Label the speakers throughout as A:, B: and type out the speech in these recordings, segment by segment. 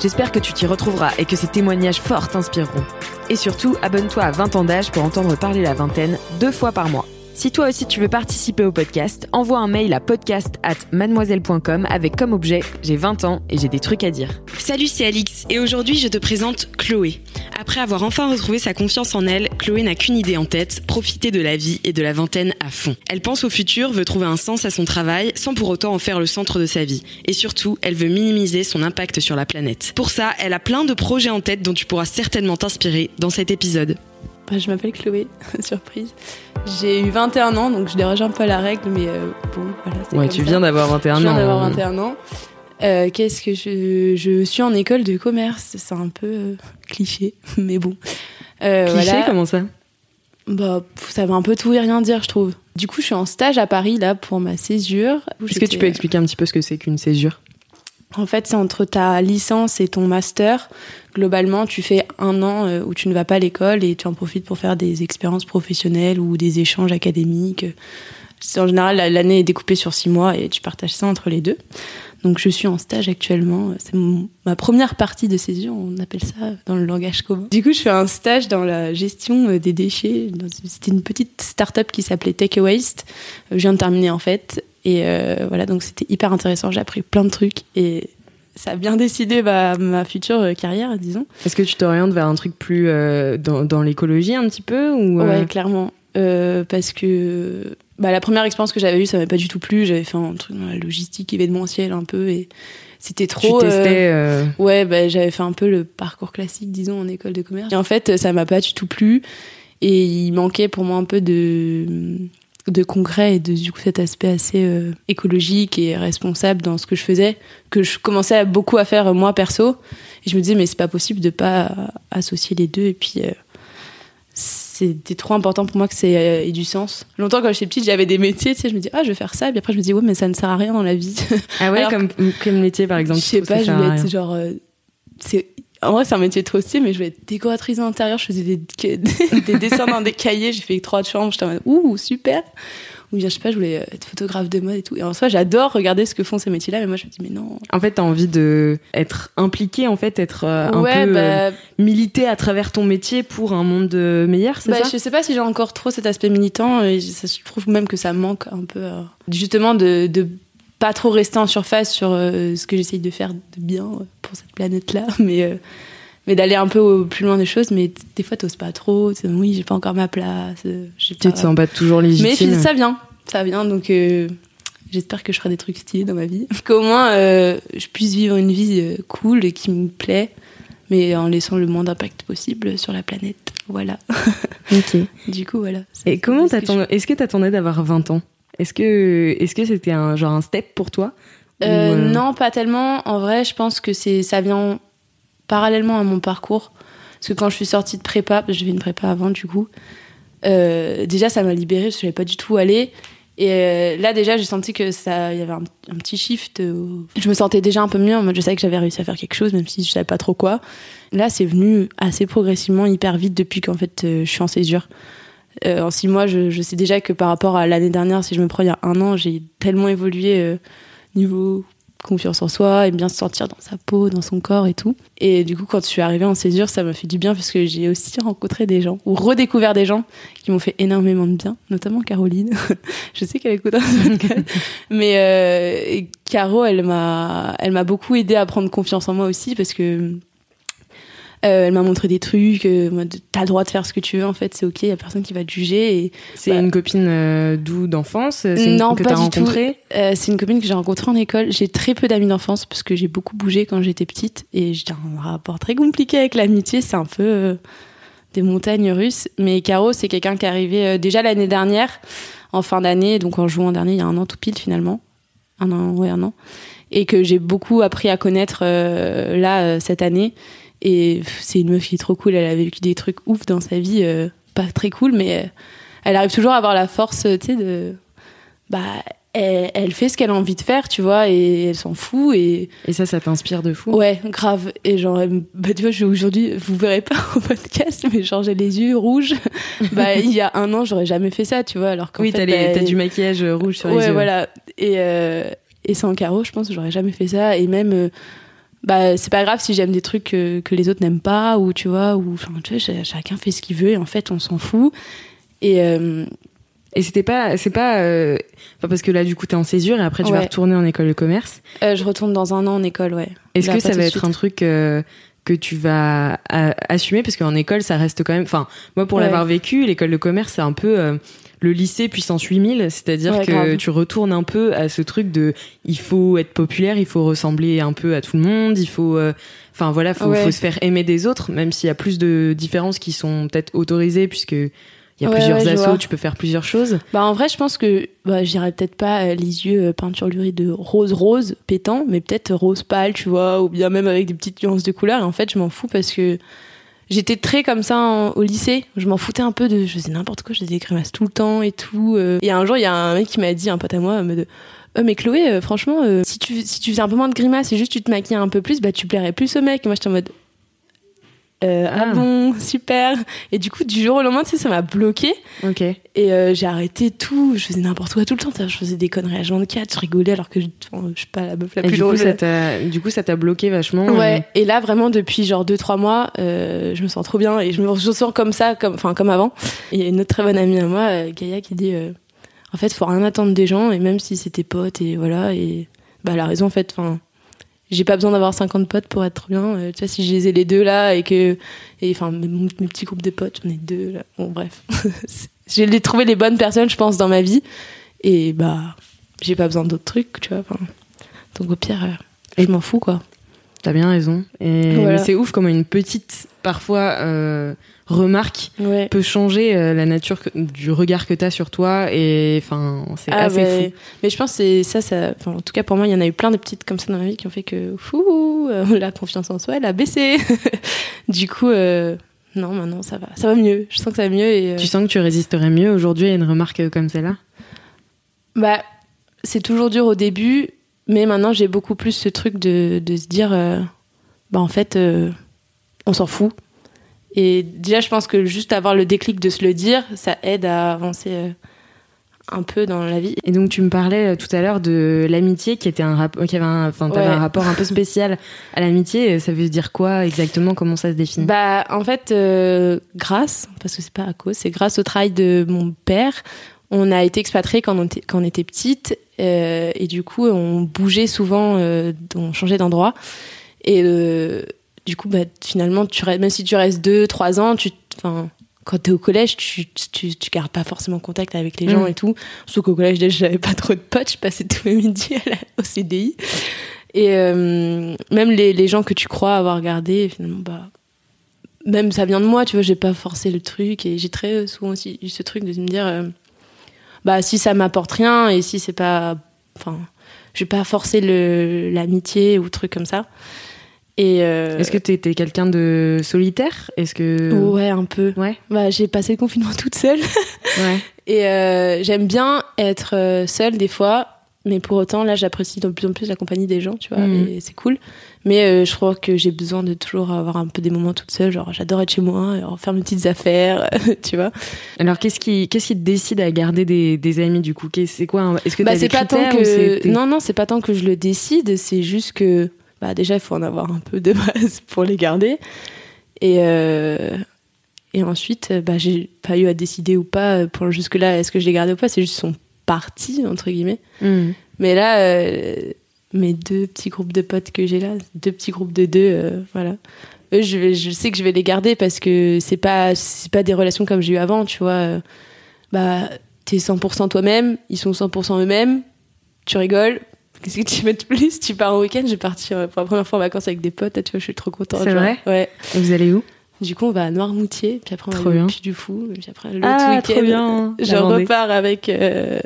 A: J'espère que tu t'y retrouveras et que ces témoignages forts t'inspireront. Et surtout, abonne-toi à 20 ans d'âge pour entendre parler la vingtaine deux fois par mois. Si toi aussi tu veux participer au podcast, envoie un mail à podcast at mademoiselle.com avec comme objet J'ai 20 ans et j'ai des trucs à dire.
B: Salut, c'est Alix et aujourd'hui je te présente Chloé. Après avoir enfin retrouvé sa confiance en elle, Chloé n'a qu'une idée en tête, profiter de la vie et de la vingtaine à fond. Elle pense au futur, veut trouver un sens à son travail sans pour autant en faire le centre de sa vie. Et surtout, elle veut minimiser son impact sur la planète. Pour ça, elle a plein de projets en tête dont tu pourras certainement t'inspirer dans cet épisode.
C: Bah, je m'appelle Chloé, surprise. J'ai eu 21 ans, donc je déroge un peu à la règle, mais euh, bon, voilà. c'est
A: Ouais,
C: comme
A: tu
C: ça.
A: viens d'avoir 21 ans.
C: Je viens d'avoir
A: hein.
C: 21 ans. Euh, Qu'est-ce que je, je suis en école de commerce C'est un peu euh, cliché, mais bon. Euh,
A: Cliché,
C: voilà.
A: comment ça?
C: Bah, ça veut un peu tout et rien dire, je trouve. Du coup, je suis en stage à Paris là pour ma césure.
A: Est-ce que tu peux expliquer un petit peu ce que c'est qu'une césure?
C: En fait, c'est entre ta licence et ton master. Globalement, tu fais un an où tu ne vas pas à l'école et tu en profites pour faire des expériences professionnelles ou des échanges académiques. En général, la- l'année est découpée sur six mois et tu partages ça entre les deux. Donc, je suis en stage actuellement. C'est ma première partie de césure, on appelle ça dans le langage commun. Du coup, je fais un stage dans la gestion euh, des déchets. C'était une petite start-up qui s'appelait Take a Waste. Euh, Je viens de terminer en fait. Et euh, voilà, donc c'était hyper intéressant. J'ai appris plein de trucs et ça a bien décidé ma, ma future carrière, disons.
A: Est-ce que tu t'orientes vers un truc plus euh, dans, dans l'écologie un petit peu ou euh,
C: Ouais, clairement. Parce que bah, la première expérience que j'avais eue, ça m'avait pas du tout plu. J'avais fait un truc dans la logistique événementielle un peu et c'était
A: tu
C: trop. euh,
A: testais euh,
C: Ouais, bah, j'avais fait un peu le parcours classique, disons, en école de commerce. Et en fait, ça m'a pas du tout plu. Et il manquait pour moi un peu de, de concret et de, du coup, cet aspect assez euh, écologique et responsable dans ce que je faisais, que je commençais à beaucoup à faire euh, moi perso. Et je me disais, mais c'est pas possible de pas associer les deux. Et puis, euh, c'était trop important pour moi que ça ait ait du sens. Longtemps, quand j'étais petite, j'avais des métiers, tu sais, je me dis, ah, je vais faire ça. Et puis après, je me dis, ouais, mais ça ne sert à rien dans la vie.
A: Ah ouais,
C: Alors
A: comme, comme métier par exemple
C: Je sais pas, je voulais être genre. euh, c'est en vrai, c'est un métier trop stylé, mais je voulais être décoratrice d'intérieur. Je faisais des, des dessins dans des cahiers. J'ai fait trois chambres. J'étais en mode, ouh, super. Ou bien, je sais pas, je voulais être photographe de mode et tout. Et en soi, j'adore regarder ce que font ces métiers-là, mais moi, je me dis, mais non.
A: En fait, t'as envie de être impliqué, en fait, être euh, un
C: ouais,
A: peu euh,
C: bah,
A: milité à travers ton métier pour un monde euh, meilleur, c'est
C: bah,
A: ça
C: je sais pas si j'ai encore trop cet aspect militant. Et ça, je trouve même que ça manque un peu. euh, justement, de, de pas trop rester en surface sur euh, ce que j'essaye de faire de bien euh, pour cette planète-là, mais, euh, mais d'aller un peu plus loin des choses. Mais des fois, t'oses pas trop. Oui, j'ai pas encore ma place. euh,
A: Tu te sens pas toujours
C: Mais
A: légitime.
C: ça vient, ça vient. Donc, euh, j'espère que je ferai des trucs stylés dans ma vie. Qu'au moins, euh, je puisse vivre une vie cool et qui me plaît, mais en laissant le moins d'impact possible sur la planète. Voilà.
A: Ok.
C: Du coup, voilà.
A: Et comment
C: que
A: t'attendais Est-ce que t'attendais d'avoir 20 ans? Est-ce que est-ce que c'était un genre un step pour toi?
C: Euh,
A: Ou,
C: Non, pas tellement. En vrai, je pense que c'est ça vient parallèlement à mon parcours. Parce que quand je suis sortie de prépa, j'ai fait une prépa avant du coup, euh, déjà ça m'a libérée, je savais pas du tout aller. Et euh, là déjà, j'ai senti que ça, y avait un, petit shift. euh, Je me sentais déjà un peu mieux. Je savais que j'avais réussi à faire quelque chose, même si je savais pas trop quoi. Là, c'est venu assez progressivement, hyper vite depuis qu'en fait je suis en césure. En six mois, je, je sais déjà que par rapport à l'année dernière, si je me prends il y a un an, j'ai tellement évolué niveau confiance en soi, aime bien se sentir dans sa peau, dans son corps et tout. Et du coup, quand je suis arrivée en césure, ça m'a fait du bien parce que j'ai aussi rencontré des gens ou redécouvert des gens qui m'ont fait énormément de bien, notamment Caroline. je sais qu'elle écoute un podcast, mais euh, Caro, elle m'a, elle m'a beaucoup aidé à prendre confiance en moi aussi parce que euh, elle m'a montré des trucs. Euh, T'as le droit de faire ce que tu veux. En fait, c'est ok. Il y a personne qui va te juger. Et
A: c'est une copine euh, d'où d'enfance. Non, que pas as rencontrée.
C: Euh, c'est une copine que j'ai rencontrée en école. J'ai très peu d'amis d'enfance parce que j'ai beaucoup bougé quand j'étais petite et j'ai un rapport très compliqué avec l'amitié. C'est un peu euh, des montagnes russes. Mais Caro, c'est quelqu'un qui est arrivé déjà l'année dernière, en fin d'année, donc en juin dernier, il y a un an tout pile finalement, un an, ouais, un an, et que j'ai beaucoup appris à connaître là cette année et c'est une meuf qui est trop cool. Elle a vécu des trucs ouf dans sa vie, euh, pas très cool, mais euh, elle arrive toujours à avoir la force, tu sais, de. Bah, elle, fait ce qu'elle a envie de faire, tu vois, et elle s'en fout. Et,
A: et ça, ça t'inspire de fou?
C: Ouais, grave. Et genre, bah, tu vois, aujourd'hui, vous verrez pas au podcast, mais genre, j'ai les yeux rouges. bah, il y a un an, j'aurais jamais fait ça, tu vois, alors qu'en
A: oui. Oui, t'as, bah, du maquillage rouge sur les
C: yeux.
A: Ouais,
C: voilà. Et, euh, et sans carreau, je pense j'aurais jamais fait ça. Et même bah c'est pas grave si j'aime des trucs que, que les autres n'aiment pas ou tu vois ou enfin tu vois chacun fait ce qu'il veut et en fait on s'en fout. Et euh,
A: et c'était pas c'est pas euh, parce que là du coup t'es en césure et après tu vas retourner en école de commerce.
C: Euh, je retourne dans un an en école ouais.
A: Est-ce que ça va être un truc que tu vas assumer? Parce qu'en école ça reste quand même enfin moi pour l'avoir vécu l'école de commerce c'est un peu le lycée puissance 8000, c'est-à-dire que tu retournes un peu à ce truc de il faut être populaire, il faut ressembler un peu à tout le monde, il faut euh, enfin voilà, faut, faut se faire aimer des autres même s'il y a plus de différences qui sont peut-être autorisées puisque il y a plusieurs assos, tu peux faire plusieurs choses.
C: Bah en vrai, je pense que bah, j'irais peut-être pas euh, les yeux euh, peinture lurie de rose rose pétant, mais peut-être rose pâle, tu vois, ou bien même avec des petites nuances de couleurs. Et en fait, je m'en fous parce que j'étais très comme ça au lycée. Je m'en foutais un peu de, je faisais n'importe quoi, je faisais des grimaces tout le temps et tout. Euh. Et un jour, il y a un mec qui m'a dit, un pote à moi, me de, euh, mais Chloé, euh, franchement, si tu si tu faisais un peu moins de grimaces et juste tu te maquillais un peu plus, bah tu plairais plus au mec. Et moi, j'étais en mode, euh, ah. ah. bon, super. Et du coup, du jour au lendemain, tu sais, ça m'a bloqué.
A: Ok. Et
C: euh, j'ai arrêté tout. Je faisais n'importe quoi tout le temps. Je faisais des conneries à 24, je rigolais alors que je, je suis pas la meuf la plus
A: du
C: drôle.
A: Coup, ça du coup, ça t'a bloqué vachement.
C: Ouais. Et là, vraiment, depuis genre 2-3 mois, euh, je me sens trop bien et je me sens comme ça, comme, enfin, comme avant. Il y a une autre très bonne amie à moi, euh, Gaïa, qui dit euh, en fait, faut rien attendre des gens et même si c'était potes et voilà. Et bah, elle a raison, en fait. Enfin, j'ai pas besoin d'avoir 50 potes pour être bien. Euh, tu vois, si je les ai les deux là et que. Et enfin, mes, mes petits groupes de potes, j'en ai deux là. Bon, bref. j'ai trouvé les bonnes personnes, je pense, dans ma vie. Et bah, j'ai pas besoin d'autres trucs, tu vois. donc au pire, euh, je m'en fous, quoi.
A: T'as bien raison. Et c'est ouf comme une petite, parfois, euh, remarque peut changer euh, la nature du regard que tu as sur toi et enfin c'est ah assez fou.
C: Mais je pense que ça, ça en tout cas pour moi il y en a eu plein de petites comme ça dans ma vie qui ont fait que fou euh, la confiance en soi elle a baissé. du coup euh, non maintenant ça va ça va mieux je sens que ça va mieux et
A: tu sens que tu résisterais mieux aujourd'hui à une remarque comme celle-là?
C: Bah c'est toujours dur au début mais maintenant j'ai beaucoup plus ce truc de, de se dire bah en fait on s'en fout et déjà, je pense que juste avoir le déclic de se le dire, ça aide à avancer euh, un peu dans la vie.
A: Et donc tu me parlais euh, tout à l'heure de l'amitié qui était un rapport, qui avait un, enfin un rapport un peu spécial à l'amitié. Ça veut dire quoi exactement? Comment ça se définit?
C: Bah en fait, euh, grâce, parce que c'est pas à cause, c'est grâce au travail de mon père. On a été expatriés quand on était, quand on était petite et du coup on bougeait souvent, on changeait d'endroit et du coup, bah, finalement, tu même si tu restes 2-3 ans, tu, quand tu es au collège, tu, tu, tu, gardes pas forcément contact avec les gens mm. et tout. Sauf qu'au collège, déjà, j'avais pas trop de potes, je passais tous mes midis au CDI. Et euh, même les, les, gens que tu crois avoir gardés, finalement, bah, même ça vient de moi, tu vois, j'ai pas forcé le truc. Et j'ai très souvent aussi eu ce truc de me dire, euh, bah, si ça m'apporte rien et si c'est pas. Enfin, je vais pas forcer l'amitié ou truc comme ça.
A: Euh, Est-ce que tu étais quelqu'un de solitaire? Est-ce que
C: ouais un peu.
A: Ouais.
C: Bah j'ai passé le confinement toute seule.
A: ouais.
C: Et euh, j'aime bien être euh, seule des fois, Mais pour autant, là, j'apprécie de plus en plus la compagnie des gens, tu vois, et c'est cool. Mais euh, je crois que j'ai besoin de toujours avoir un peu des moments toute seule. Genre, j'adore être chez moi, faire mes petites affaires, tu vois.
A: Alors, qu'est-ce qui, qu'est-ce qui te décide à garder des, des amis du coup? C'est quoi Est-ce que
C: Bah, c'est pas tant que. Non, non, c'est pas tant que je le décide, c'est juste que. Bah, déjà, il faut en avoir un peu de base pour les garder. Et. euh, Et ensuite, euh, bah, j'ai pas eu à décider ou pas euh, pour jusque-là, est-ce que je les gardais ou pas, c'est juste qu'ils sont partis, entre guillemets.
A: Mhm.
C: Mais là, euh, mes deux petits groupes de potes que j'ai là, deux petits groupes de deux, euh, voilà. Eux, je, vais- je sais que je vais les garder parce que c'est pas, c'est pas des relations comme j'ai eu avant, tu vois. Bah, t'es 100% toi-même, ils sont 100% eux-mêmes, tu rigoles. Qu'est-ce que tu veux de plus? Tu pars en week-end, je vais partir euh, pour la première fois en vacances avec des potes, là, tu vois, je suis trop contente.
A: C'est vrai?
C: Ouais.
A: Et vous allez où?
C: Du coup, on va à Noirmoutier, puis après on va au. Puy du Fou, puis après l'autre
A: Ah,
C: week-end,
A: trop bien,
C: je repars avec euh,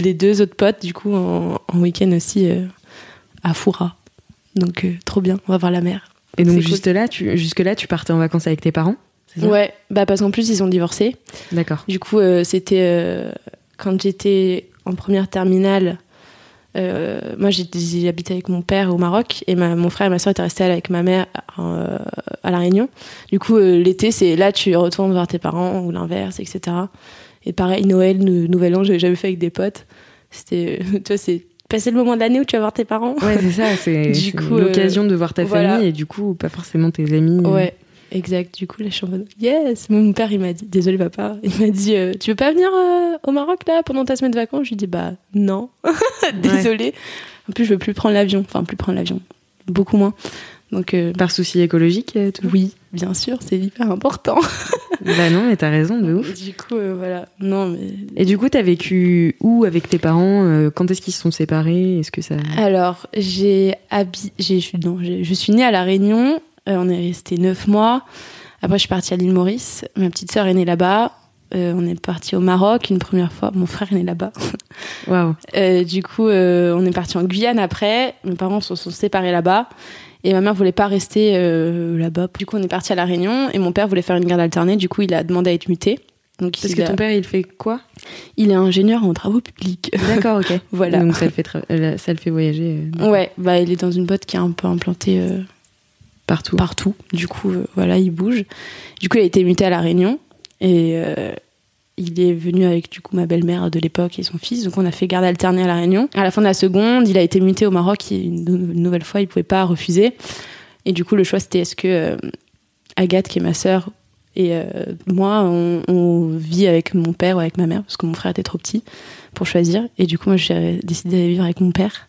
C: les deux autres potes, du coup, en, en week-end aussi euh, à Foura. Donc, euh, trop bien, on va voir la mer.
A: Et donc juste là, tu, jusque là, tu partais en vacances avec tes parents ça?
C: Ouais, bah parce qu'en plus, ils ont divorcé.
A: D'accord.
C: Du coup, euh, c'était euh, quand j'étais en première terminale. Euh, moi, j'étais- j'habitais avec mon père au Maroc et ma- mon frère et ma soeur étaient restés avec ma mère euh, à La Réunion. Du coup, euh, l'été, c'est là tu retournes voir tes parents ou l'inverse, etc. Et pareil, Noël, nou- Nouvel An, j'avais jamais fait avec des potes. C'était, tu vois, c'est passer le moment de l'année où tu vas voir tes parents.
A: Ouais, c'est ça. C'est l'occasion de voir ta
C: voilà.
A: famille et du coup, pas forcément tes amis.
C: Ouais, exact. Du coup, là, je suis en mode yes. Mon père, il m'a dit, désolé papa, il m'a dit, euh, tu veux pas venir euh, au Maroc là pendant ta semaine de vacances? Je lui dis bah non, désolé. En plus, je veux plus prendre l'avion, enfin plus prendre l'avion, beaucoup moins. Donc euh,
A: Par souci écologique, tout.
C: oui, bien sûr, c'est hyper important.
A: bah non, mais t'as raison, de ouf.
C: Du coup, voilà, non mais.
A: Et du coup, t'as vécu où avec tes parents Quand est-ce qu'ils se sont séparés? Est-ce que ça
C: Alors, j'ai habi- j'ai je suis non, j'ai- je suis née à la Réunion. Euh, on est resté neuf mois. Après, je suis partie à l'île Maurice. Ma petite sœur est née là-bas. Euh, on est parti au Maroc une première fois. Mon frère est né là-bas.
A: Waouh.
C: Euh, du coup, euh, on est parti en Guyane après. Mes parents se sont séparés là-bas. Et ma mère voulait pas rester euh, là-bas. Du coup, on est parti à La Réunion. Et mon père voulait faire une garde alternée. Du coup, il a demandé à être muté. Donc,
A: Parce que
C: a-
A: ton père, il fait quoi?
C: Il est ingénieur en travaux publics.
A: D'accord, ok.
C: Voilà.
A: Donc ça le fait, tra- ça le fait voyager
C: Ouais, bah, il est dans une boîte qui est un peu implantée
A: partout.
C: Du coup, euh, voilà, il bouge. Du coup, il a été muté à La Réunion. Et euh, il est venu avec du coup ma belle-mère de l'époque et son fils. Donc, on a fait garde alternée à La Réunion. À la fin de la seconde, il a été muté au Maroc. Une, une nouvelle fois, il pouvait pas refuser. Et du coup, le choix, c'était est-ce que euh, Agathe, qui est ma sœur, et moi, on, on vit avec mon père ou avec ma mère, parce que mon frère était trop petit pour choisir. Et du coup, moi, j'ai décidé d'aller vivre avec mon père.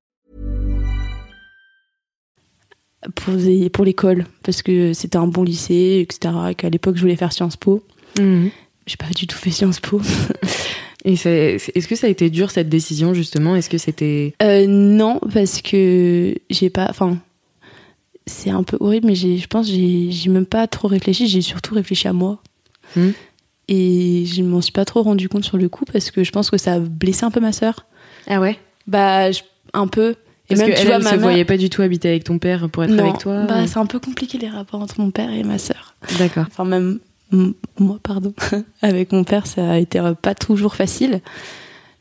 C: Pour, des- pour l'école, parce que c'était un bon lycée, etc. et qu'à l'époque, je voulais faire Sciences Po.
A: Mhm.
C: J'ai pas du tout fait Sciences Po.
A: Et est-ce que ça a été dur cette décision justement? Est-ce que c'était
C: Euh, non, parce que j'ai pas. Enfin, c'est un peu horrible, mais je pense j'ai même pas trop réfléchi. J'ai surtout réfléchi à moi.
A: Hmm.
C: Et je m'en suis pas trop rendu compte sur le coup parce que je pense que ça a blessé un peu ma sœur.
A: Ah ouais?
C: Bah, je- un peu. Et
A: Parce
C: même,
A: que
C: tu
A: elle,
C: vois,
A: elle
C: ma
A: se
C: mère-
A: voyait pas du tout habiter avec ton père pour être
C: Non,
A: avec toi.
C: bah,
A: ou-
C: c'est un peu compliqué les rapports entre mon père et ma sœur.
A: D'accord.
C: Enfin, même moi, pardon. Avec mon père, ça a été euh, pas toujours facile.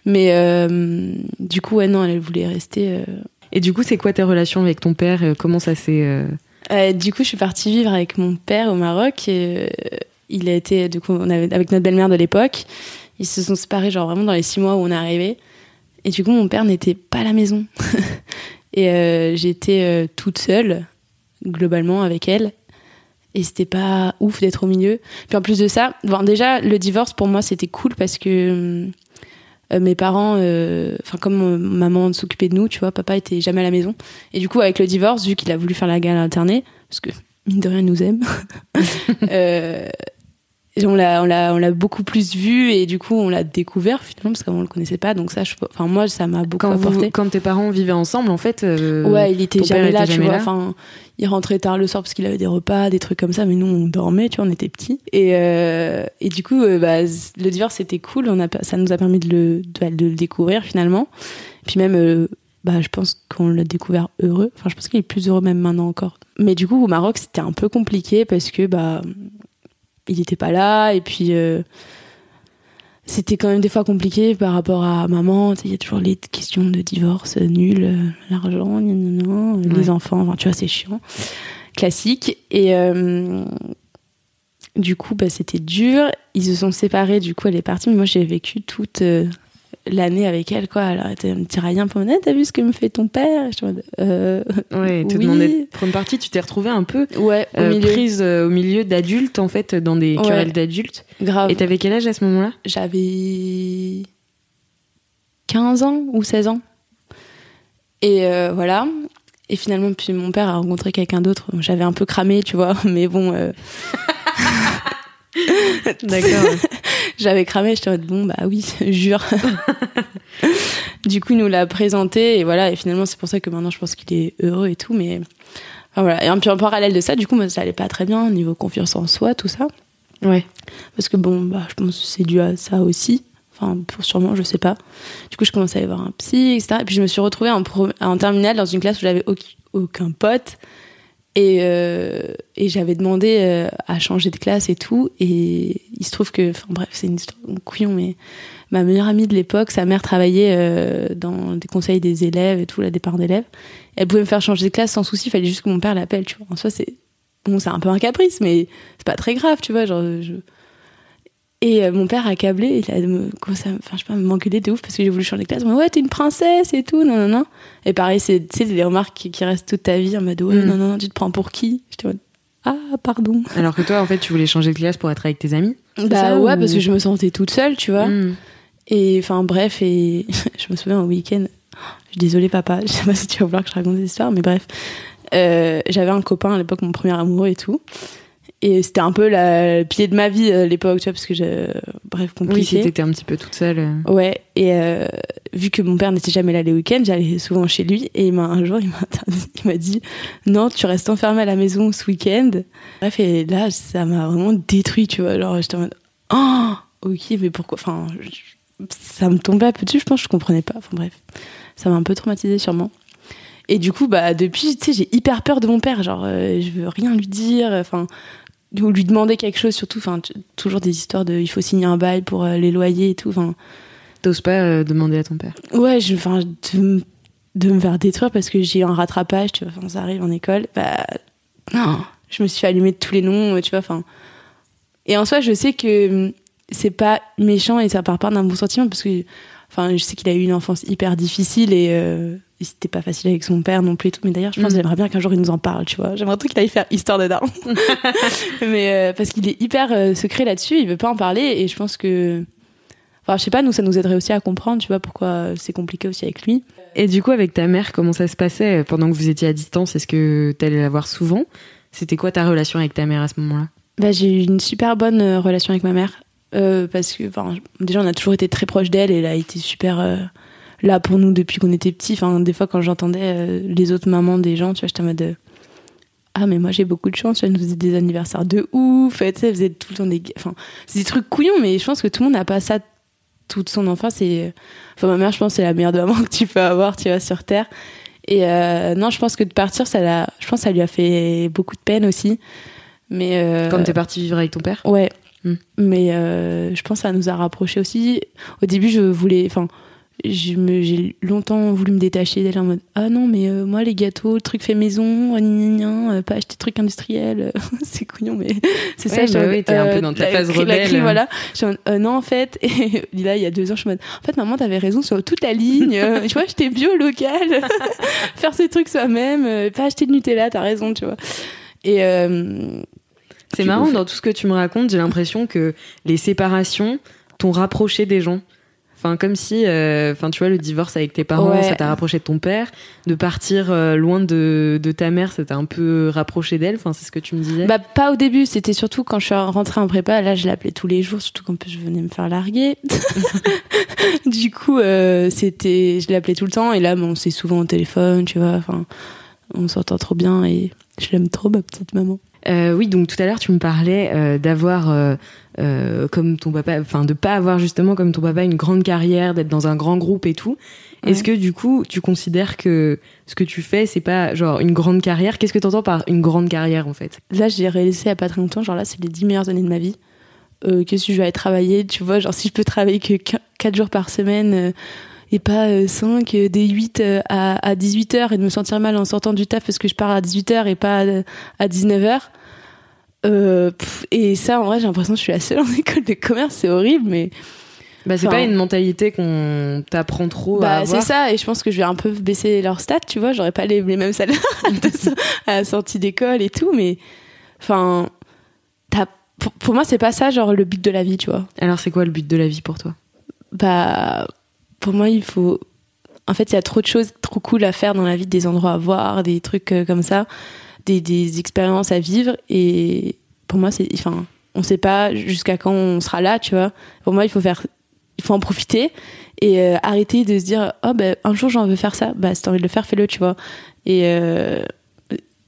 C: Mais euh, du coup, ouais, non, elle voulait rester. euh.
A: Et du coup, c'est quoi tes relations avec ton père Euh, Comment ça s'est euh,
C: Euh, du coup, je suis partie vivre avec mon père au Maroc. Et, euh, il a été, du coup, on avait, avec notre belle-mère de l'époque. Ils se sont séparés, genre vraiment dans les six mois où on est arrivé. Et du coup, mon père n'était pas à la maison. et euh, j'étais euh, toute seule, globalement, avec elle. Et c'était pas ouf d'être au milieu. Puis en plus de ça, bon, déjà, le divorce, pour moi, c'était cool parce que euh, mes parents, enfin, comme maman s'occupait de nous, tu vois, papa était jamais à la maison. Et du coup, avec le divorce, vu qu'il a voulu faire la guerre alternée, parce que mine de rien, il nous aime, on l'a, on l'a, on l'a beaucoup plus vu et du coup, on l'a découvert finalement parce qu'avant on le connaissait pas. Donc ça, je, enfin moi, ça m'a beaucoup
A: Quand, vous-
C: apporté.
A: quand tes parents vivaient ensemble, en fait. euh,
C: ouais, il était jamais là,
A: était
C: tu
A: jamais
C: vois. Enfin, il rentrait tard le soir parce qu'il avait des repas, des trucs comme ça, mais nous on dormait, tu vois, on était petits. Et euh, et du coup, euh, bah, le divorce c'était cool. On a, ça nous a permis de le, de, de le découvrir finalement. Puis même, bah, je pense qu'on l'a découvert heureux. Enfin, je pense qu'il est plus heureux même maintenant encore. Mais du coup, au Maroc, c'était un peu compliqué parce que bah, il était pas là et puis. euh, c'était quand même des fois compliqué par rapport à maman. Il y a toujours les questions de divorce euh, nul, euh, l'argent, euh, les
A: Ouais.
C: enfants. Enfin, tu vois, c'est chiant. Classique. Et du coup, bah, c'était dur. Ils se sont séparés. Du coup, elle est partie. Mais moi, j'ai vécu toute l'année avec elle. Quoi. Alors, elle était- elle me tiraillait un peu. Ah, T'as vu ce que me fait ton père? Et je me euh,
A: Ouais, te
C: Oui.
A: demandait de prendre parti. Tu t'es retrouvée un peu
C: Ouais, au
A: euh,
C: milieu.
A: prise euh, au milieu d'adultes, en fait, dans des
C: Ouais.
A: querelles d'adultes.
C: Grave.
A: Et t'avais quel âge à ce moment-là?
C: J'avais 15 ans ou 16 ans. Et euh, voilà. Et finalement, puis mon père a rencontré quelqu'un d'autre. J'avais un peu cramé, tu vois. Mais bon,
A: D'accord.
C: j'avais cramé. J'étais en mode, bon, bah oui, jure. du coup, il nous l'a présenté. Et voilà. Et finalement, c'est pour ça que maintenant, je pense qu'il est heureux et tout. Mais enfin, voilà. Et puis en parallèle de ça, du coup, moi, ça allait pas très bien niveau confiance en soi, tout ça.
A: ouais.
C: Parce que bon, bah, je pense que c'est dû à ça aussi. Enfin, pour sûrement, je sais pas. Du coup, je commençais à aller voir un psy, etc. Et puis, je me suis retrouvée en, pro- en terminale dans une classe où j'avais auc- aucun pote. Et, euh, et j'avais demandé euh, à changer de classe et tout. Et il se trouve que, enfin bref, c'est une histoire de couillon, mais ma meilleure amie de l'époque, sa mère travaillait euh, dans des conseils des élèves et tout, la départ d'élèves. Elle pouvait me faire changer de classe sans souci, il fallait juste que mon père l'appelle, tu vois. En soi, c'est bon, c'est un peu un caprice, mais c'est pas très grave, tu vois. Genre. Et euh, mon père a câblé, il a me, commencé à enfin, je sais pas, m'engueuler de ouf parce que j'ai voulu changer de classe. Il m'a dit, ouais, t'es une princesse et tout, non, non, non. Et pareil, c'est les remarques qui, qui restent toute ta vie en mode, ouais,
A: Mm.
C: non, non, non, tu te prends pour qui? J'étais en mode, ah, pardon.
A: Alors que toi, en fait, tu voulais changer de classe pour être avec tes amis
C: Bah
A: ça,
C: ouais,
A: ou-
C: parce que je me sentais toute seule, tu vois.
A: Mm.
C: Et enfin, bref, et je me souviens au week-end, je suis désolée, papa, je sais pas si tu vas vouloir que je raconte cette histoire, mais bref, euh, j'avais un copain à l'époque, mon premier amoureux et tout. Et c'était un peu la, le pied de ma vie à l'époque, tu vois, parce que j'ai. Bref,
A: Oui,
C: compliqué.
A: si t'étais un petit peu toute seule. euh.
C: Ouais, et euh, vu que mon père n'était jamais là les week-ends, j'allais souvent chez lui et il un jour il m'a dit non, tu restes enfermé à la maison ce week-end. Bref, et là ça m'a vraiment détruit, tu vois. Alors j'étais en mode oh, ok, mais pourquoi? Enfin, je- ça me tombait un peu dessus, je pense, je comprenais pas. Enfin bref, ça m'a un peu traumatisé sûrement. Et du coup, bah depuis, tu sais, j'ai hyper peur de mon père. Genre, euh, je veux rien lui dire. Enfin, ou lui demander quelque chose, surtout. Enfin, toujours des histoires de, il faut signer un bail pour euh, les loyers et tout. Enfin.
A: T'oses pas euh, demander à ton père?
C: Ouais, je, enfin, de, de me faire détruire parce que j'ai un rattrapage, tu vois, enfin, ça arrive en école. Bah, non, je me suis fait allumer de tous les noms, tu vois, enfin. Et en soi, je sais que c'est pas méchant et ça part pas d'un bon sentiment parce que, enfin, je sais qu'il a eu une enfance hyper difficile et, euh, et c'était pas facile avec son père non plus et tout. Mais d'ailleurs, je pense
A: Mhm.
C: que j'aimerais bien qu'un jour il nous en parle, tu vois. J'aimerais trop qu'il aille faire histoire de daron. Mais euh, parce qu'il est hyper euh, secret là-dessus, il veut pas en parler et je pense que. Enfin, je sais pas, nous, ça nous aiderait aussi à comprendre, tu vois, pourquoi c'est compliqué aussi avec lui.
A: Et du coup, avec ta mère, comment ça se passait pendant que vous étiez à distance? Est-ce que t'allais la voir souvent? C'était quoi ta relation avec ta mère à ce moment-là?
C: Bah, j'ai eu une super bonne euh, relation avec ma mère. Euh, parce que, déjà, on a toujours été très proches d'elle et elle a été super euh, là pour nous depuis qu'on était petits. Enfin, des fois, quand j'entendais euh, les autres mamans des gens, tu vois, j'étais en mode. ah, mais moi j'ai beaucoup de chance, elle nous faisait des anniversaires de ouf, elle faisait tout le temps des. Enfin, c'est des trucs couillons, mais je pense que tout le monde n'a pas ça toute son enfance. Et, enfin, ma mère, je pense, c'est la meilleure de maman que tu peux avoir, tu vois, sur Terre. Et non, je pense que de partir, ça l'a, je pense que ça lui a fait beaucoup de peine aussi. Mais.
A: Quand t'es partie vivre avec ton père?
C: Ouais.
A: Hmm.
C: Mais euh, je pense que ça nous a rapprochés aussi. Au début, je voulais. Enfin, j'ai longtemps voulu me détacher d'elle en mode Ah non, mais euh, moi, les gâteaux, le truc fait maison, euh, euh, pas acheter de trucs industriels. c'est couillon, mais c'est ça.
A: Ouais, bah oui, t'es un peu dans ta
C: la
A: phase
C: la
A: rebelle.
C: cri, voilà. Je suis en mode, non, en fait. Et là, il y a deux ans, je suis en mode En fait, maman, t'avais raison sur toute la ligne. Tu vois, j'étais bio, local. Faire ses trucs soi-même. pas acheter de Nutella, t'as raison, tu vois. Et.
A: C'est marrant, dans tout ce que tu me racontes, j'ai l'impression que les séparations t'ont rapproché des gens. Enfin, comme si, euh, enfin, tu vois, le divorce avec tes parents,
C: Ouais.
A: ça t'a rapproché de ton père. De partir euh, loin de, de ta mère, ça t'a un peu rapproché d'elle. Enfin, c'est ce que tu me disais.
C: Bah pas au début, c'était surtout quand je suis rentrée en prépa. Là, je l'appelais tous les jours, surtout qu'en plus je venais me faire larguer. du coup, euh, c'était, je l'appelais tout le temps. Et là, bon, c'est souvent au téléphone, tu vois. Enfin, on s'entend trop bien et je l'aime trop, ma petite maman.
A: Euh, oui, donc tout à l'heure, tu me parlais euh, d'avoir, euh, comme ton papa, enfin, de pas avoir justement comme ton papa une grande carrière, d'être dans un grand groupe et tout. Est-ce que du coup, tu considères que ce que tu fais, c'est pas genre une grande carrière? Qu'est-ce que tu entends par une grande carrière en fait?
C: Là, j'ai réalisé il y a pas très longtemps, genre là, c'est les 10 meilleures années de ma vie. Que si je vais aller travailler, tu vois, genre si je peux travailler que 4 jours par semaine et pas 5, des 8 euh, à, à 18 heures et de me sentir mal en sortant du taf parce que je pars à 18 heures et pas à, à 19 heures. Euh, pff, et ça, en vrai, j'ai l'impression que je suis la seule en école de commerce, c'est horrible, mais
A: Bah, c'est
C: Enfin-
A: pas une mentalité qu'on t'apprend trop à
C: bah,
A: avoir.
C: c'est ça. Et je pense que je vais un peu baisser leur stats, tu vois, j'aurais pas les, les mêmes salaires à la sortie d'école et tout, mais enfin, pour, pour moi, c'est pas ça, genre le but de la vie, tu vois.
A: Alors, c'est quoi le but de la vie pour toi?
C: Bah pour moi il faut en fait il y a trop de choses trop cool à faire dans la vie des endroits à voir des trucs euh, comme ça des, des expériences à vivre. Et pour moi c'est enfin on sait pas jusqu'à quand on sera là tu vois. Pour moi il faut faire il faut en profiter et euh, arrêter de se dire oh ben un jour j'en veux faire ça. Bah si t'as envie de le faire fais-le tu vois. Et euh,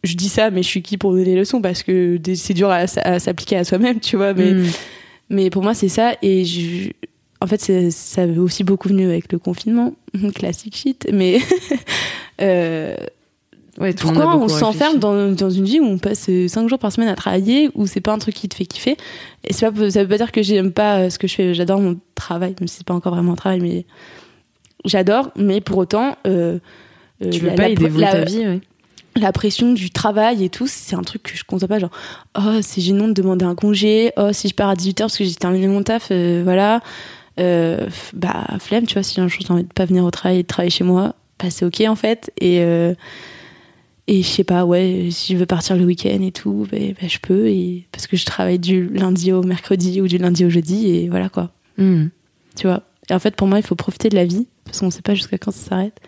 C: je dis ça mais je suis qui pour donner des leçons? Parce que c'est dur à, à s'appliquer à soi-même tu vois mais
A: Hmm.
C: mais pour moi, c'est ça. Et je- en fait, ça avait aussi beaucoup venu avec le confinement. Classique shit. Mais euh,
A: Ouais, a
C: pourquoi on s'enferme dans, dans une vie où on passe 5 jours par semaine à travailler, où c'est pas un truc qui te fait kiffer? Et pas, ça veut pas dire que j'aime pas euh, ce que je fais. J'adore mon travail, même si c'est pas encore vraiment un travail, mais j'adore. Mais pour autant. euh, euh,
A: Tu veux
C: la-
A: pas y dévouer
C: la-
A: ta vie, ouais.
C: la pression du travail et tout, c'est un truc que je conçois pas. Genre, oh, c'est gênant de demander un congé. Oh, si je pars à 18h parce que j'ai terminé mon taf, euh, voilà. Euh, bah, flemme, tu vois, si un jour j'ai envie de pas venir au travail et de travailler chez moi, bah, c'est ok en fait. Et, euh, et je sais pas, ouais, si je veux partir le week-end et tout, bah, bah, je peux. Et, parce que je travaille du lundi au mercredi ou du lundi au jeudi et voilà quoi.
A: Hmm.
C: Tu vois. Et en fait, pour moi, il faut profiter de la vie parce qu'on sait pas jusqu'à quand ça s'arrête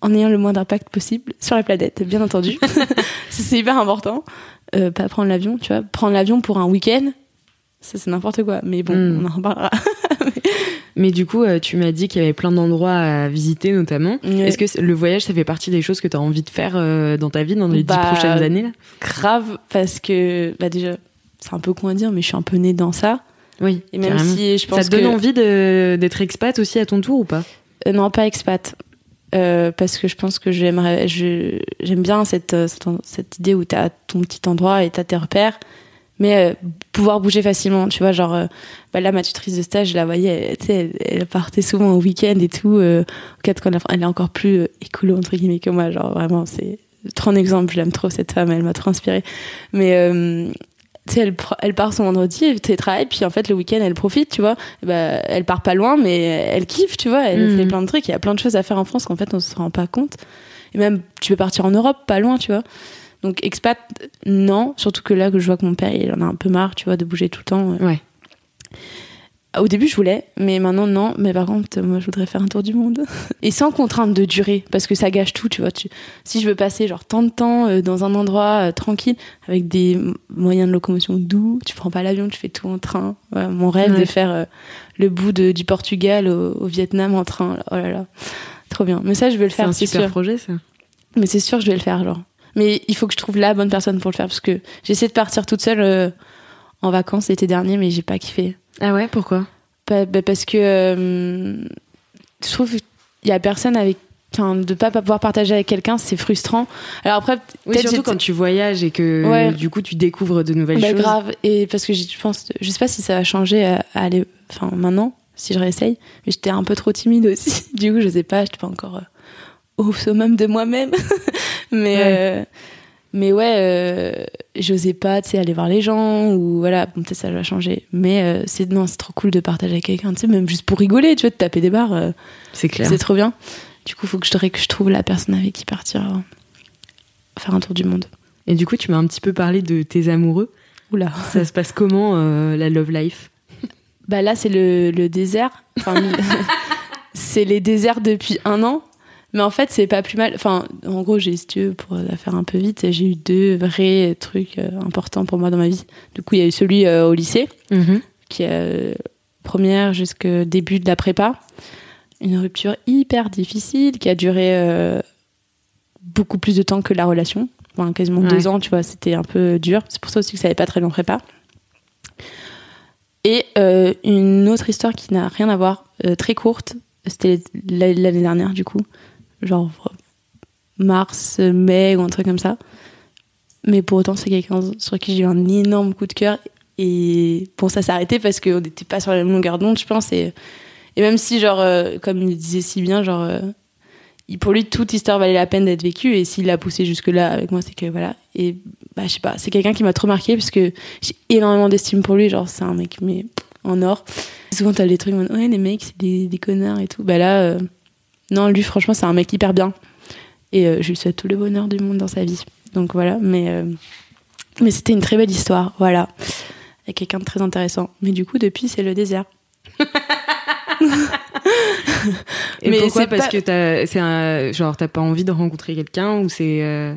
C: en ayant le moins d'impact possible sur la planète, bien entendu. C'est hyper important. Euh, pas prendre l'avion, tu vois. Prendre l'avion pour un week-end, ça c'est n'importe quoi. Mais bon,
A: Mm.
C: on en reparlera.
A: Mais du coup, euh, tu m'as dit qu'il y avait plein d'endroits à visiter, notamment. Est-ce que le voyage, ça fait partie des choses que tu as envie de faire euh, dans ta vie dans les
C: Bah,
A: dix prochaines années là?
C: Grave, parce que, bah déjà, c'est un peu con à dire, mais je suis un peu née dans ça.
A: Oui,
C: Et même
A: carrément.
C: si je pense
A: Ça te donne
C: que...
A: envie d'être expat aussi à ton tour ou pas?
C: Euh, non, pas expat. Euh, parce que je pense que j'aimerais, j'aime bien cette, cette, cette idée où t'as ton petit endroit et t'as tes repères, mais euh, pouvoir bouger facilement, tu vois, genre, euh, bah là, ma tutrice de stage, je la voyais, elle, tu sais, elle, elle partait souvent au week-end et tout, euh, au quand elle, est encore plus euh, écolo, entre guillemets, que moi, genre, vraiment, c'est trop un exemple, je l'aime trop, cette femme, elle m'a trop inspirée. Mais, euh, tu sais, elle, part son vendredi, elle télétravaille, puis en fait, le week-end, elle profite, tu vois. Et bah, elle part pas loin, mais elle kiffe, tu vois. Elle fait plein de trucs. Il y a plein de choses à faire en France qu'en fait, on se rend pas compte. Et même, tu peux partir en Europe, pas loin, tu vois. Donc, expat, non. Surtout que là, que je vois que mon père, il en a un peu marre, tu vois, de bouger tout le temps.
A: Ouais.
C: Au début, je voulais, mais maintenant, non. Mais par contre, moi, je voudrais faire un tour du monde. Et sans contrainte de durée, parce que ça gâche tout, tu vois. Tu... Si je veux passer, genre, tant de temps euh, dans un endroit euh, tranquille, avec des moyens de locomotion doux, tu prends pas l'avion, tu fais tout en train. Voilà, mon rêve
A: Ouais.
C: de faire euh, le bout de, du Portugal au, au Vietnam en train. Oh là là. Trop bien. Mais ça, je vais le
A: C'est
C: faire,
A: un
C: c'est
A: super
C: sûr.
A: projet, ça.
C: Mais c'est sûr je vais le faire, genre. Mais il faut que je trouve la bonne personne pour le faire, parce que j'ai essayé de partir toute seule euh, en vacances l'été dernier, mais j'ai pas kiffé.
A: Ah ouais, pourquoi?
C: Bah, parce que euh, je trouve qu'il y a personne avec. Enfin, de pas pouvoir partager avec quelqu'un, c'est frustrant. Alors après,
A: Oui, surtout quand tu voyages et que
C: Ouais.
A: du coup tu découvres de nouvelles
C: bah,
A: choses.
C: grave. Et parce que je pense, je sais pas si ça va changer à, à aller, enfin maintenant, si je réessaye. Mais j'étais un peu trop timide aussi. Du coup, je sais pas, j'étais pas encore euh, au summum de moi-même. mais
A: Ouais.
C: euh, mais ouais, euh, j'osais pas, tu sais, aller voir les gens ou voilà. Bon, peut-être ça va changer. Mais euh, c'est non, c'est trop cool de partager avec quelqu'un, tu sais, même juste pour rigoler, tu vois, de taper des barres.
A: C'est clair.
C: c'est trop bien. Du coup, faut que je, que je trouve la personne avec qui partir faire un tour du monde.
A: Et du coup, tu m'as un petit peu parlé de tes amoureux.
C: Oula.
A: Ça se passe comment euh, la love life?
C: Bah là, c'est le, le désert. Enfin, c'est les déserts depuis un an. Mais en fait, c'est pas plus mal. Enfin, en gros, j'ai, si tu veux, pour la faire un peu vite, j'ai eu deux vrais trucs euh, importants pour moi dans ma vie. Du coup, il y a eu celui euh, au lycée, qui est euh, première jusqu'au début de la prépa. Une rupture hyper difficile qui a duré beaucoup plus de temps que la relation. Enfin, quasiment
A: Ouais.
C: deux ans, tu vois, c'était un peu dur. C'est pour ça aussi que ça n'avait pas très long prépa. Et euh, une autre histoire qui n'a rien à voir, euh, très courte, c'était l'année dernière du coup, genre mars, mai ou un truc comme ça. Mais pour autant, c'est quelqu'un sur qui j'ai eu un énorme coup de cœur. Et bon, ça s'est arrêté parce qu'on n'était pas sur la même longueur d'onde, je pense. Et, et même si, genre, euh, comme il le disait si bien, genre, euh, pour lui, toute histoire valait la peine d'être vécue. Et s'il l'a poussé jusque-là avec moi, c'est que voilà. Et bah, je sais pas, c'est quelqu'un qui m'a trop marqué parce que j'ai énormément d'estime pour lui. Genre, c'est un mec, mais en or. Souvent, t'as les trucs, ouais, les mecs, c'est des, des connards et tout. Bah là, euh, non, lui, franchement, c'est un mec hyper bien. Et euh, je lui souhaite tout le bonheur du monde dans sa vie. Donc voilà, mais, euh, mais c'était une très belle histoire, voilà. Avec quelqu'un de très intéressant. Mais du coup, depuis, c'est le désert.
A: Et
C: Mais
A: pourquoi
C: c'est
A: Parce
C: pas-
A: que t'as, c'est un, genre, t'as pas envie de rencontrer quelqu'un ou c'est, euh,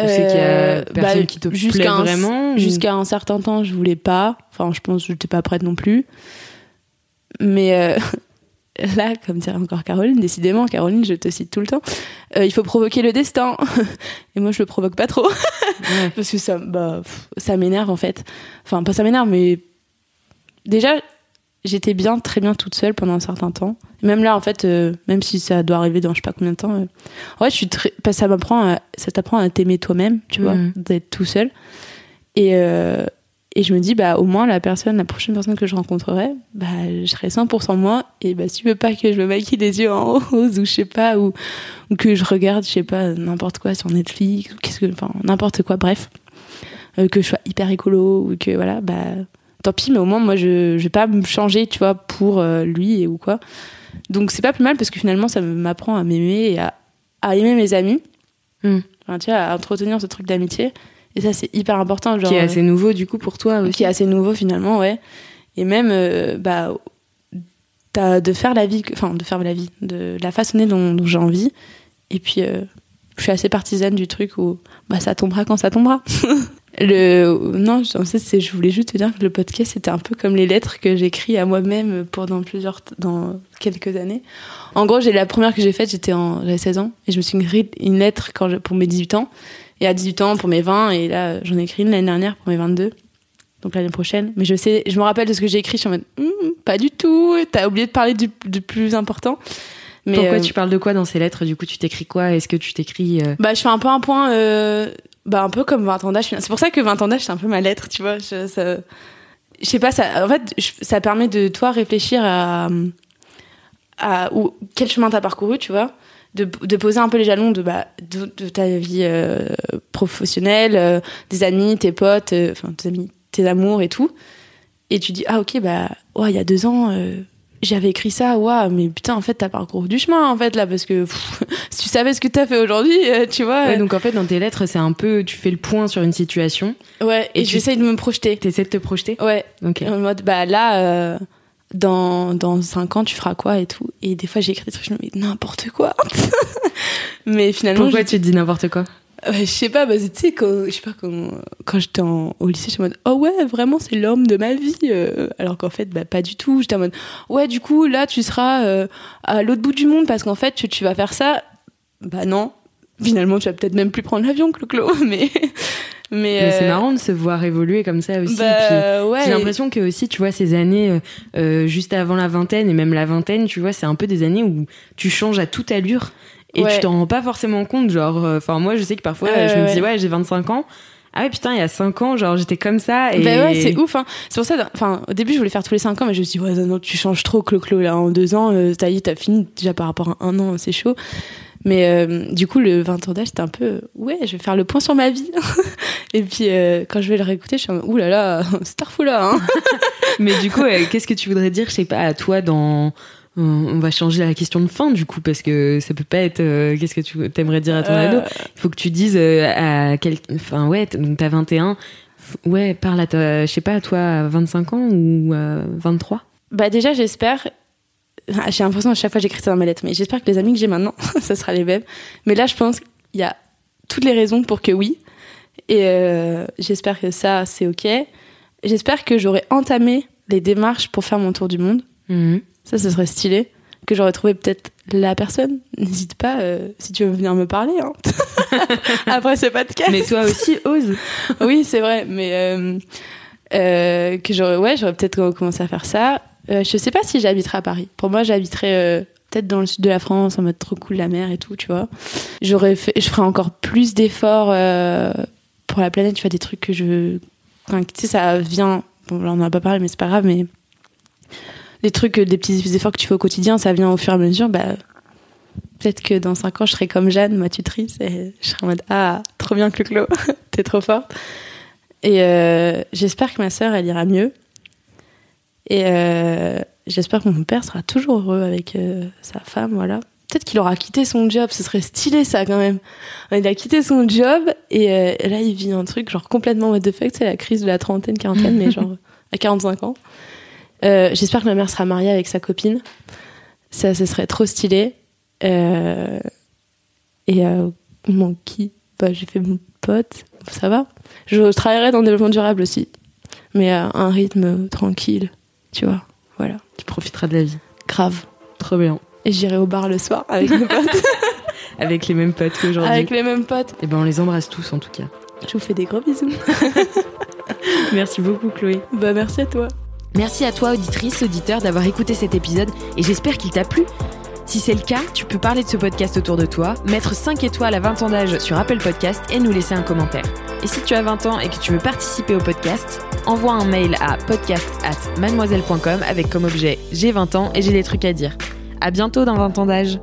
A: ou c'est qu'il y a personne
C: bah,
A: qui te plaît
C: jusqu'à un-
A: vraiment ou-
C: Jusqu'à un certain temps, je voulais pas. Enfin, je pense que j'étais pas prête non plus. Mais là, comme dirait encore Caroline, décidément, Caroline, je te cite tout le temps, euh, il faut provoquer le destin. Et moi, je le provoque pas trop.
A: Ouais.
C: Parce que ça, bah, pff, ça m'énerve en fait. Enfin, pas ça m'énerve, mais déjà, j'étais bien, très bien toute seule pendant un certain temps. Même là, en fait, euh, même si ça doit arriver dans je sais pas combien de temps, euh, en fait, je suis très, parce que ça m'apprend, ça t'apprend à t'aimer toi-même, tu vois,
A: Mhm.
C: d'être tout seul. Et, et je me dis, bah, au moins, la personne, la prochaine personne que je rencontrerai, bah, je serai 100% moi. Et bah, si tu veux pas que je me maquille les yeux en rose ou je sais pas, ou, ou que je regarde, je sais pas, n'importe quoi sur Netflix, ou qu'est-ce que, enfin, n'importe quoi, bref, euh, que je sois hyper écolo ou que, voilà, bah, tant pis, mais au moins, moi, je, je vais pas me changer, tu vois, pour euh, lui et ou quoi. Donc, c'est pas plus mal parce que finalement, ça m'apprend à m'aimer et à, à aimer mes amis.
A: Mm.
C: Enfin, tu vois, à entretenir ce truc d'amitié. Et ça, c'est hyper important. Genre,
A: qui est
C: euh,
A: assez nouveau du coup pour toi aussi.
C: qui est assez nouveau finalement, ouais. Et même, euh, bah, t'as de faire la vie, enfin, de faire la vie, de la façonner dont, dont j'ai envie. Et puis, euh, je suis assez partisane du truc où, bah, ça tombera quand ça tombera. le, non, en fait, je voulais juste te dire que le podcast, c'était un peu comme les lettres que j'écris à moi-même pendant plusieurs, dans quelques années. En gros, j'ai la première que j'ai faite, j'étais en, j'avais 16 ans, et je me suis écrit une lettre quand je- pour mes 18 ans. Et à 18 ans pour mes 20, et là, j'en ai écrit une l'année dernière pour mes 22 donc l'année prochaine. Mais je sais, je me rappelle de ce que j'ai écrit, je suis en mode, Hum, pas du tout, t'as oublié de parler du, du plus important. Mais
A: Pourquoi
C: euh,
A: tu parles de quoi dans ces lettres? Du coup, tu t'écris quoi? Est-ce que tu t'écris euh,
C: Bah, je fais un peu un point, euh, bah, un peu comme 20 ans d'âge. C'est pour ça que 20 ans d'âge, c'est un peu ma lettre, tu vois. Je, ça- je sais pas, ça, en fait, je- ça permet de toi réfléchir à, à où, quel chemin t'as parcouru, tu vois. De, de poser un peu les jalons de, bah, de, de ta vie euh, professionnelle, euh, des amis, tes potes, euh, enfin, tes amis, tes amours et tout. Et tu dis, ah, ok, bah, ouais, il y a deux ans, euh, j'avais écrit ça, ouais, mais putain, en fait, t'as parcouru du chemin, en fait, là, parce que pff, si tu savais ce que t'as fait aujourd'hui, tu vois.
A: ouais, donc en fait, dans tes lettres, c'est un peu, tu fais le point sur une situation,
C: Ouais, et,
A: Et
C: j'essaye de me projeter.
A: t'essaies de te projeter.
C: Ouais,
A: Ok.
C: en mode, bah là, dans, dans 5 ans, tu feras quoi et tout. Et des fois, j'écris des trucs, je me dis, n'importe quoi. mais finalement,
A: Pourquoi tu te dis n'importe quoi
C: ouais, je sais pas, bah, tu sais, quand, je sais pas, quand, quand j'étais au lycée, j'étais en mode, oh ouais, vraiment, c'est l'homme de ma vie. euh, alors qu'en fait, bah, pas du tout. J'étais en mode, ouais, du coup, là, tu seras euh, à l'autre bout du monde parce qu'en fait, tu, tu vas faire ça. Bah non. Finalement, tu vas peut-être même plus prendre l'avion, Clo-Clo. Mais, mais,
A: Mais c'est
C: euh,
A: marrant de se voir évoluer comme ça aussi.
C: bah, ouais.
A: J'ai l'impression que aussi, tu vois, ces années euh, euh, juste avant la vingtaine et même la vingtaine, tu vois, c'est un peu des années où tu changes à toute allure et
C: Ouais.
A: tu t'en rends pas forcément compte. Genre, enfin, moi, je sais que parfois, je me dis, ouais, j'ai 25 ans. Ah ouais, putain, il y a 5 ans, genre, j'étais comme ça. Et...
C: Bah ouais, c'est ouf. Hein. C'est pour ça, enfin, au début, je voulais faire tous les 5 ans, mais je me suis dit, ouais, non, non, tu changes trop, Clo-Clo, là, en 2 ans, euh, t'as t'as fini déjà par rapport à un an, c'est chaud. Mais euh, du coup, le 20 ans d'âge, c'était un peu, ouais, je vais faire le point sur ma vie. Et puis, euh, quand je vais le réécouter, je suis ouh là là, starful là. Hein.
A: Mais du coup, euh, qu'est-ce que tu voudrais dire, je sais pas, à toi dans. On va changer la question de fin, du coup, parce que ça peut pas être. euh, qu'est-ce que tu aimerais dire à ton
C: Euh,
A: ado Il faut que tu dises euh, à quel. Enfin, ouais, donc t'as 21. F- Ouais, parle à ta. Je sais pas, à toi, à 25 ans ou à 23
C: Bah déjà, j'espère j'ai l'impression à chaque fois j'écris ça dans mes lettres, mais j'espère que les amis que j'ai maintenant, ça sera les mêmes. Mais là, je pense qu'il y a toutes les raisons pour que oui. Et euh, j'espère que ça, c'est OK. J'espère que j'aurai entamé les démarches pour faire mon tour du monde.
A: Mhm.
C: Ça, ce serait stylé. Que j'aurais trouvé peut-être la personne. N'hésite pas euh, si tu veux venir me parler. Hein. Après ce podcast.
A: Mais toi aussi, ose.
C: oui, c'est vrai. Mais euh, que j'aurais, ouais, j'aurais peut-être commencé à faire ça. Euh, je sais pas si j'habiterai à Paris. Pour moi, j'habiterais euh, peut-être dans le sud de la France, en mode trop cool la mer et tout, tu vois. J'aurais je ferais encore plus d'efforts euh, pour la planète. Tu vois des trucs que je, enfin, tu sais, ça vient. Bon, là, on en a pas parlé, mais c'est pas grave. Mais les trucs, des petits efforts que tu fais au quotidien, ça vient au fur et à mesure. Bah, peut-être que dans 5 ans, je serai comme Jeanne, ma tutrice, et je serai en mode ah, trop bien, Clo-Clo, t'es trop forte. Et j'espère que ma sœur, elle ira mieux. Et euh, j'espère que mon père sera toujours heureux avec euh, sa femme, voilà. Peut-être qu'il aura quitté son job, ce serait stylé ça quand même. Il a quitté son job et, euh, là il vit un truc genre complètement what the fuck, c'est la crise de la trentaine, quarantaine, mais genre à 45 ans. J'espère que ma mère sera mariée avec sa copine. Ça, ce serait trop stylé. Et mon qui bah, J'ai fait mon pote, ça va. Je travaillerai dans le développement durable aussi, mais à un rythme tranquille, tu vois. Voilà,
A: Tu profiteras de la vie.
C: grave.
A: Trop bien.
C: Et j'irai au bar le soir avec mes potes,
A: Avec les mêmes potes qu'aujourd'hui.
C: avec les mêmes potes.
A: Et ben on les embrasse tous en tout cas.
C: Je vous fais des gros bisous.
A: Merci beaucoup Chloé.
C: bah merci à toi.
A: Merci à toi, auditrice, auditeur, d'avoir écouté cet épisode et j'espère qu'il t'a plu. Si c'est le cas, tu peux parler de ce podcast autour de toi, mettre 5 étoiles à 20 ans d'âge sur Apple Podcast et nous laisser un commentaire. Et si tu as 20 ans et que tu veux participer au podcast, envoie un mail à podcast at mademoiselle.com avec comme objet j'ai 20 ans et j'ai des trucs à dire. À bientôt dans 20 ans d'âge.